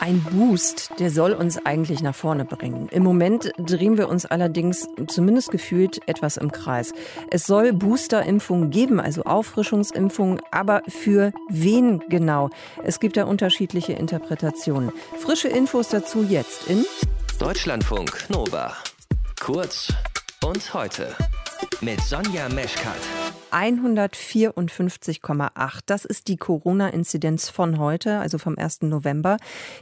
Ein Boost, der soll uns eigentlich nach vorne bringen. Im Moment drehen wir uns allerdings zumindest gefühlt etwas im Kreis. Es soll Boosterimpfungen geben, also Auffrischungsimpfungen, aber für wen genau? Es gibt da unterschiedliche Interpretationen. Frische Infos dazu jetzt in Deutschlandfunk Nova. Kurz und heute mit Sonja Meschkat. 154,8. Das ist die Corona-Inzidenz von heute, also vom 1. November.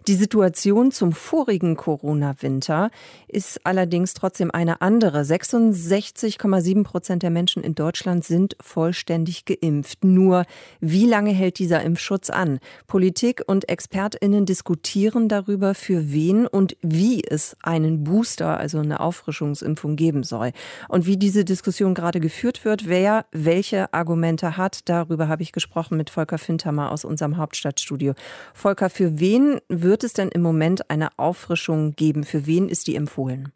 Die Situation zum vorigen Corona-Winter ist allerdings trotzdem eine andere. 66,7 Prozent der Menschen in Deutschland sind vollständig geimpft. Nur wie lange hält dieser Impfschutz an? Politik und ExpertInnen diskutieren darüber, für wen und wie es einen Booster, also eine Auffrischungsimpfung geben soll. Und wie diese Diskussion gerade geführt wird, wer welche Argumente hat. Darüber habe ich gesprochen mit Volker Fintermer aus unserem Hauptstadtstudio. Volker, für wen wird es denn im Moment eine Auffrischung geben? Für wen ist die empfohlen?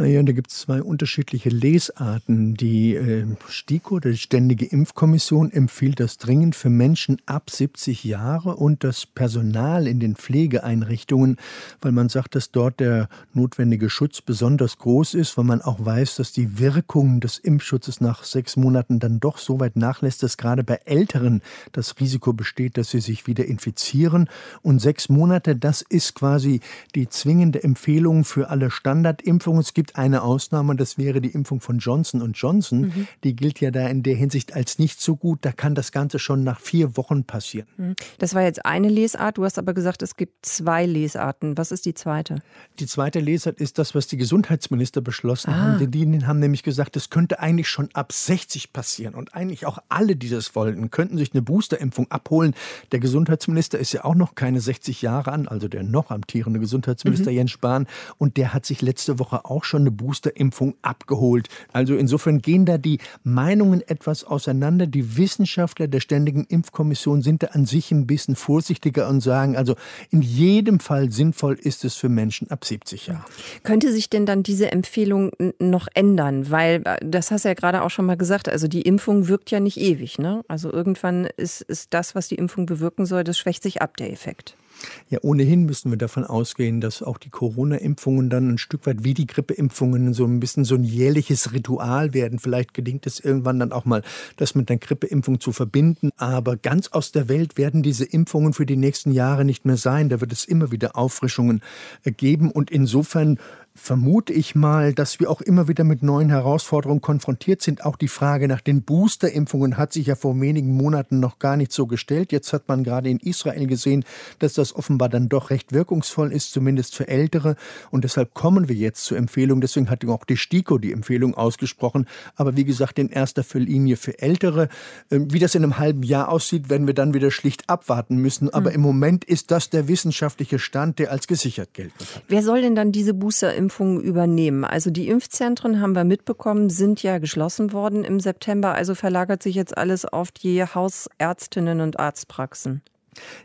Naja, da gibt es zwei unterschiedliche Lesarten. Die äh, STIKO, die Ständige Impfkommission, empfiehlt das dringend für Menschen ab 70 Jahre und das Personal in den Pflegeeinrichtungen, weil man sagt, dass dort der notwendige Schutz besonders groß ist, weil man auch weiß, dass die Wirkung des Impfschutzes nach sechs Monaten dann doch so weit nachlässt, dass gerade bei Älteren das Risiko besteht, dass sie sich wieder infizieren. Und sechs Monate, das ist quasi die zwingende Empfehlung für alle Standardimpfungen. Es gibt gibt eine Ausnahme, das wäre die Impfung von Johnson Johnson. Mhm. Die gilt ja da in der Hinsicht als nicht so gut. Da kann das Ganze schon nach vier Wochen passieren. Mhm. Das war jetzt eine Lesart. Du hast aber gesagt, es gibt zwei Lesarten. Was ist die zweite? Die zweite Lesart ist das, was die Gesundheitsminister beschlossen ah. haben. Die, die haben nämlich gesagt, es könnte eigentlich schon ab 60 passieren. Und eigentlich auch alle, die das wollten, könnten sich eine Boosterimpfung abholen. Der Gesundheitsminister ist ja auch noch keine 60 Jahre an, also der noch amtierende Gesundheitsminister mhm. Jens Spahn. Und der hat sich letzte Woche auch schon schon eine Boosterimpfung abgeholt. Also insofern gehen da die Meinungen etwas auseinander. Die Wissenschaftler der Ständigen Impfkommission sind da an sich ein bisschen vorsichtiger und sagen, also in jedem Fall sinnvoll ist es für Menschen ab 70 Jahren. Könnte sich denn dann diese Empfehlung noch ändern? Weil, äh, das hast du ja gerade auch schon mal gesagt, also die Impfung wirkt ja nicht ewig. Ne? Also irgendwann ist, ist das, was die Impfung bewirken soll, das schwächt sich ab, der Effekt. Ja, ohnehin müssen wir davon ausgehen, dass auch die Corona-Impfungen dann ein Stück weit wie die Grippeimpfungen so ein bisschen so ein jährliches Ritual werden. Vielleicht gelingt es irgendwann dann auch mal, das mit der Grippeimpfung zu verbinden. Aber ganz aus der Welt werden diese Impfungen für die nächsten Jahre nicht mehr sein. Da wird es immer wieder Auffrischungen äh, geben. Und insofern vermute ich mal, dass wir auch immer wieder mit neuen Herausforderungen konfrontiert sind. Auch die Frage nach den Boosterimpfungen hat sich ja vor wenigen Monaten noch gar nicht so gestellt. Jetzt hat man gerade in Israel gesehen, dass das offenbar dann doch recht wirkungsvoll ist, zumindest für Ältere. Und deshalb kommen wir jetzt zur Empfehlung. Deswegen hat auch die STIKO die Empfehlung ausgesprochen. Aber wie gesagt, in erster Linie für Ältere. Ähm, wie das in einem halben Jahr aussieht, werden wir dann wieder schlicht abwarten müssen. Aber hm. im Moment ist das der wissenschaftliche Stand, der als gesichert gilt. Wer soll denn dann diese Boosterimpfung Impfungen übernehmen. Also die Impfzentren haben wir mitbekommen, sind ja geschlossen worden im September. Also verlagert sich jetzt alles auf die Hausärztinnen und Arztpraxen.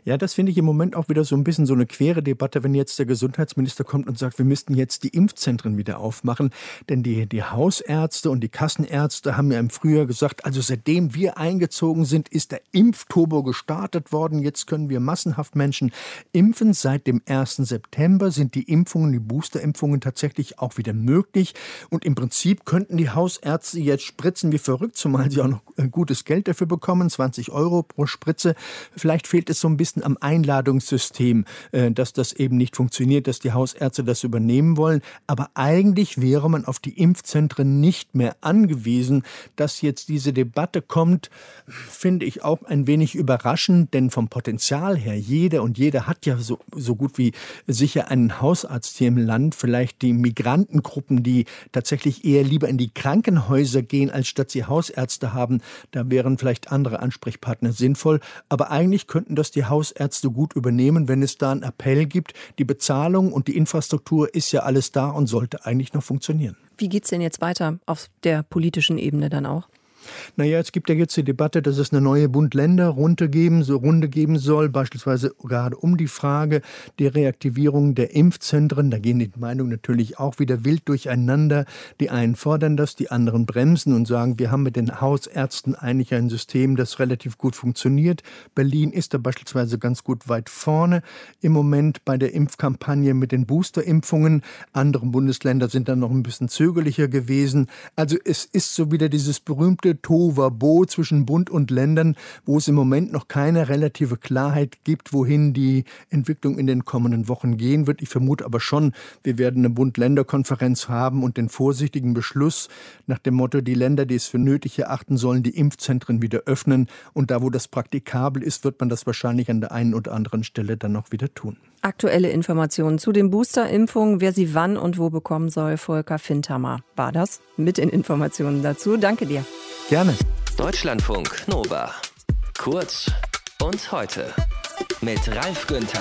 Ja, das finde ich im Moment auch wieder so ein bisschen so eine quere Debatte, wenn jetzt der Gesundheitsminister kommt und sagt, wir müssten jetzt die Impfzentren wieder aufmachen. Denn die, die Hausärzte und die Kassenärzte haben ja im Frühjahr gesagt, also seitdem wir eingezogen sind, ist der Impfturbo gestartet worden. Jetzt können wir massenhaft Menschen impfen. Seit dem 1. September sind die Impfungen, die Boosterimpfungen tatsächlich auch wieder möglich. Und im Prinzip könnten die Hausärzte jetzt spritzen wie verrückt, zumal sie auch noch gutes Geld dafür bekommen, 20 Euro pro Spritze. Vielleicht fehlt es so ein bisschen am Einladungssystem, äh, dass das eben nicht funktioniert, dass die Hausärzte das übernehmen wollen. Aber eigentlich wäre man auf die Impfzentren nicht mehr angewiesen. Dass jetzt diese Debatte kommt, finde ich auch ein wenig überraschend, denn vom Potenzial her, jeder und jeder hat ja so, so gut wie sicher einen Hausarzt hier im Land. Vielleicht die Migrantengruppen, die tatsächlich eher lieber in die Krankenhäuser gehen, als statt sie Hausärzte haben. Da wären vielleicht andere Ansprechpartner sinnvoll. Aber eigentlich könnten das die Hausärzte gut übernehmen, wenn es da einen Appell gibt. Die Bezahlung und die Infrastruktur ist ja alles da und sollte eigentlich noch funktionieren. Wie geht es denn jetzt weiter auf der politischen Ebene dann auch? Naja, es gibt ja jetzt die Debatte, dass es eine neue Bund-Länder-Runde geben, so Runde geben soll, beispielsweise gerade um die Frage der Reaktivierung der Impfzentren. Da gehen die Meinungen natürlich auch wieder wild durcheinander. Die einen fordern das, die anderen bremsen und sagen, wir haben mit den Hausärzten eigentlich ein System, das relativ gut funktioniert. Berlin ist da beispielsweise ganz gut weit vorne im Moment bei der Impfkampagne mit den Boosterimpfungen. Andere Bundesländer sind dann noch ein bisschen zögerlicher gewesen. Also es ist so wieder dieses berühmte Tovabo zwischen Bund und Ländern, wo es im Moment noch keine relative Klarheit gibt, wohin die Entwicklung in den kommenden Wochen gehen wird. Ich vermute aber schon, wir werden eine Bund-Länder-Konferenz haben und den vorsichtigen Beschluss nach dem Motto, die Länder, die es für nötig erachten, sollen die Impfzentren wieder öffnen. Und da, wo das praktikabel ist, wird man das wahrscheinlich an der einen oder anderen Stelle dann noch wieder tun. Aktuelle Informationen zu den Boosterimpfungen, wer sie wann und wo bekommen soll, Volker Findhammer war das mit den Informationen dazu. Danke dir. Gerne. Deutschlandfunk Nova. Kurz und heute mit Ralf Günther.